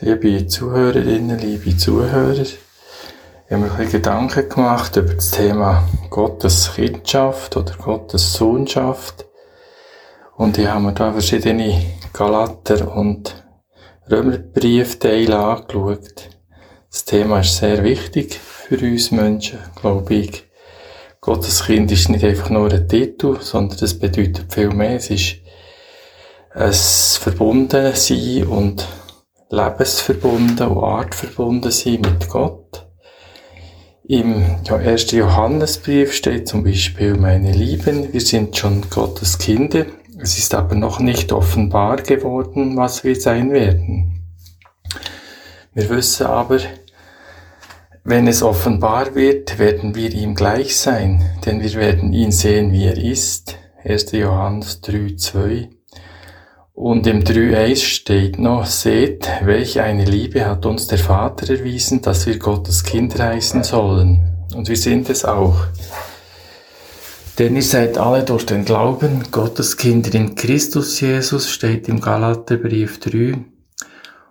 Liebe Zuhörerinnen, liebe Zuhörer, ich habe mir ein bisschen Gedanken gemacht über das Thema Gottes Kindschaft oder Gottes Sohnschaft. Und ich habe mir da verschiedene Galater- und Römerbriefteile angeschaut. Das Thema ist sehr wichtig für uns Menschen, glaube ich. Gottes Kind ist nicht einfach nur ein Titel, sondern es bedeutet viel mehr. Es ist ein Verbundensein und lebensverbunden und artverbunden sein mit Gott. Im ja, 1. Johannesbrief steht zum Beispiel, meine Lieben, wir sind schon Gottes Kinder. Es ist aber noch nicht offenbar geworden, was wir sein werden. Wir wissen aber, wenn es offenbar wird, werden wir ihm gleich sein, denn wir werden ihn sehen, wie er ist. 1. Johannes 3, 2. Und im 3.1 steht noch, seht, welche eine Liebe hat uns der Vater erwiesen, dass wir Gottes Kinder heißen sollen. Und wir sind es auch. Denn ihr seid alle durch den Glauben Gottes Kinder in Christus Jesus, steht im Galaterbrief 3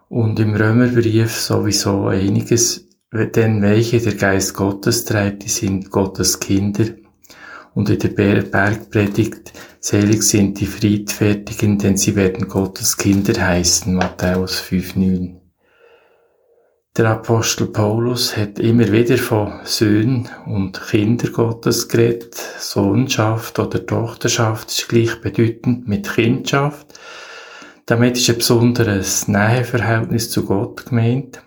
und im Römerbrief sowieso einiges, denn welche der Geist Gottes treibt, die sind Gottes Kinder. Und in der Bergpredigt Selig sind die Friedfertigen, denn sie werden Gottes Kinder heißen. Matthäus 5,9. Der Apostel Paulus hat immer wieder von Söhnen und Kinder Gottes geredet. Sohnschaft oder Tochterschaft ist gleichbedeutend mit Kindschaft. Damit ist ein besonderes Näheverhältnis zu Gott gemeint.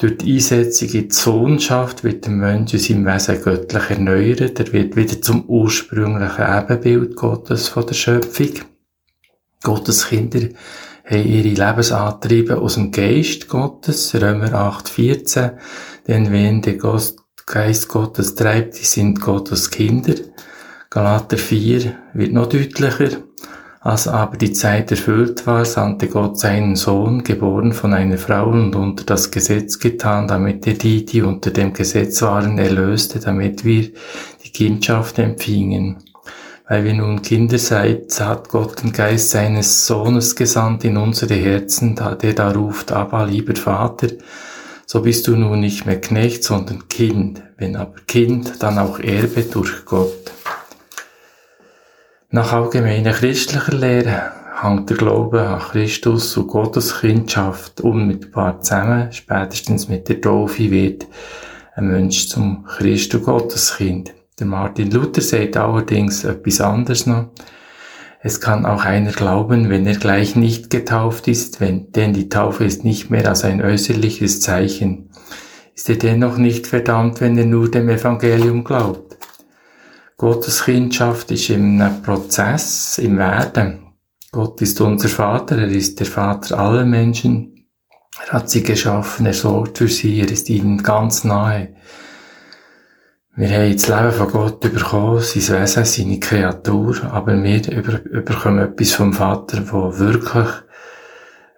Durch die Einsetzung in die Sohnschaft wird der Mensch in seinem Wesen göttlich erneuert. Er wird wieder zum ursprünglichen Ebenbild Gottes von der Schöpfung. Gottes Kinder haben ihre Lebensantriebe aus dem Geist Gottes, Römer 8,14. Denn wenn der Geist Gottes treibt, die sind Gottes Kinder. Galater 4 wird noch deutlicher. Als aber die Zeit erfüllt war, sandte Gott seinen Sohn, geboren von einer Frau und unter das Gesetz getan, damit er die, die unter dem Gesetz waren, erlöste, damit wir die Kindschaft empfingen. Weil wir nun Kinder seid, hat Gott den Geist seines Sohnes gesandt in unsere Herzen, der da ruft, Abba, lieber Vater, so bist du nun nicht mehr Knecht, sondern Kind, wenn aber Kind, dann auch Erbe durch Gott. Nach allgemeiner christlicher Lehre hängt der Glaube an Christus und Gottes Kindschaft unmittelbar zusammen. Spätestens mit der Taufe wird ein Mensch zum Christ und Gotteskind. Der Martin Luther sagt allerdings etwas anderes noch. Es kann auch einer glauben, wenn er gleich nicht getauft ist, wenn, denn die Taufe ist nicht mehr als ein äußerliches Zeichen. Ist er dennoch nicht verdammt, wenn er nur dem Evangelium glaubt? Gottes Kindschaft ist einem Prozess, im Werden. Gott ist unser Vater, er ist der Vater aller Menschen. Er hat sie geschaffen, er sorgt für sie, er ist ihnen ganz nahe. Wir haben das Leben von Gott bekommen, sein Wesen, seine Kreatur, aber wir über, bekommen etwas vom Vater, wo wirklich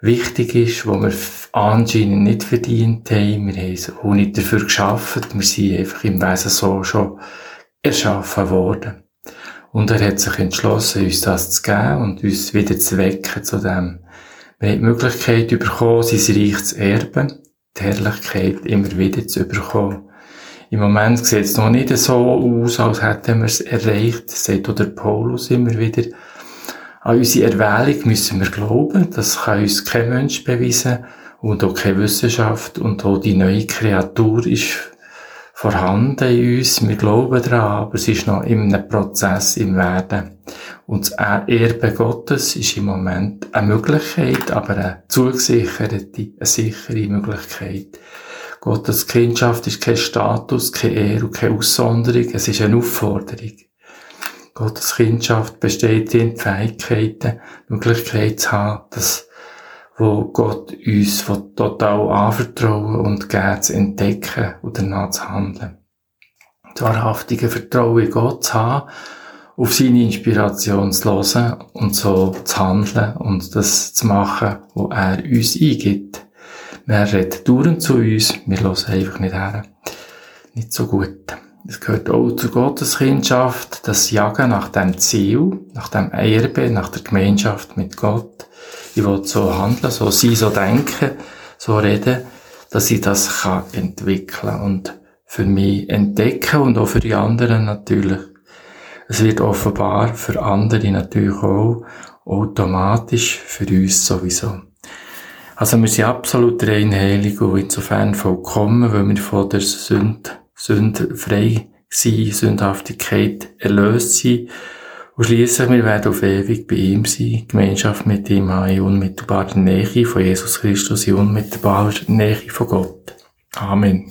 wichtig ist, wo wir anscheinend nicht verdient haben. Wir haben es auch nicht dafür geschaffen. Wir sind einfach im Wesen so schon erschaffen worden. Und er hat sich entschlossen, uns das zu geben und uns wieder zu wecken zu dem. Wir haben die Möglichkeit bekommen, sein Reich zu erben, die Herrlichkeit immer wieder zu bekommen. Im Moment sieht es noch nicht so aus, als hätten wir es erreicht, sagt auch der Paulus immer wieder. An unsere Erwählung müssen wir glauben, das kann uns kein Mensch beweisen und auch keine Wissenschaft und auch die neue Kreatur ist vorhanden in uns, wir glauben daran, aber es ist noch in einem Prozess im Werden. Und das Erbe Gottes ist im Moment eine Möglichkeit, aber eine zugesicherte, eine sichere Möglichkeit. Gottes Kindschaft ist kein Status, keine Ehre und keine Aussonderung, es ist eine Aufforderung. Gottes Kindschaft besteht in Fähigkeiten, Möglichkeit zu haben, dass wo Gott uns total anvertrauen und geben zu entdecken und danach zu handeln. Das wahrhaftige Vertrauen in Gott zu haben, auf seine Inspiration zu hören und so zu handeln und das zu machen, was er uns eingibt. Er redet dauernd zu uns, wir hören einfach nicht her. Nicht so gut. Es gehört auch zur Gotteskindschaft, das Jagen nach dem Ziel, nach dem Erbe, nach der Gemeinschaft mit Gott ich will so handeln, so sein, so denken, so reden, dass ich das kann entwickeln und für mich entdecken und auch für die anderen natürlich. Es wird offenbar für andere natürlich auch automatisch, für uns sowieso. Also wir sind absolut rein heilig und insofern vollkommen, weil wir von der Sünde, Sünde frei sind, Sündhaftigkeit erlöst sind und schliesslich, wir werden auf ewig bei ihm sein, Gemeinschaft mit ihm haben, in unmittelbarer Nähe von Jesus Christus, in unmittelbarer Nähe von Gott. Amen.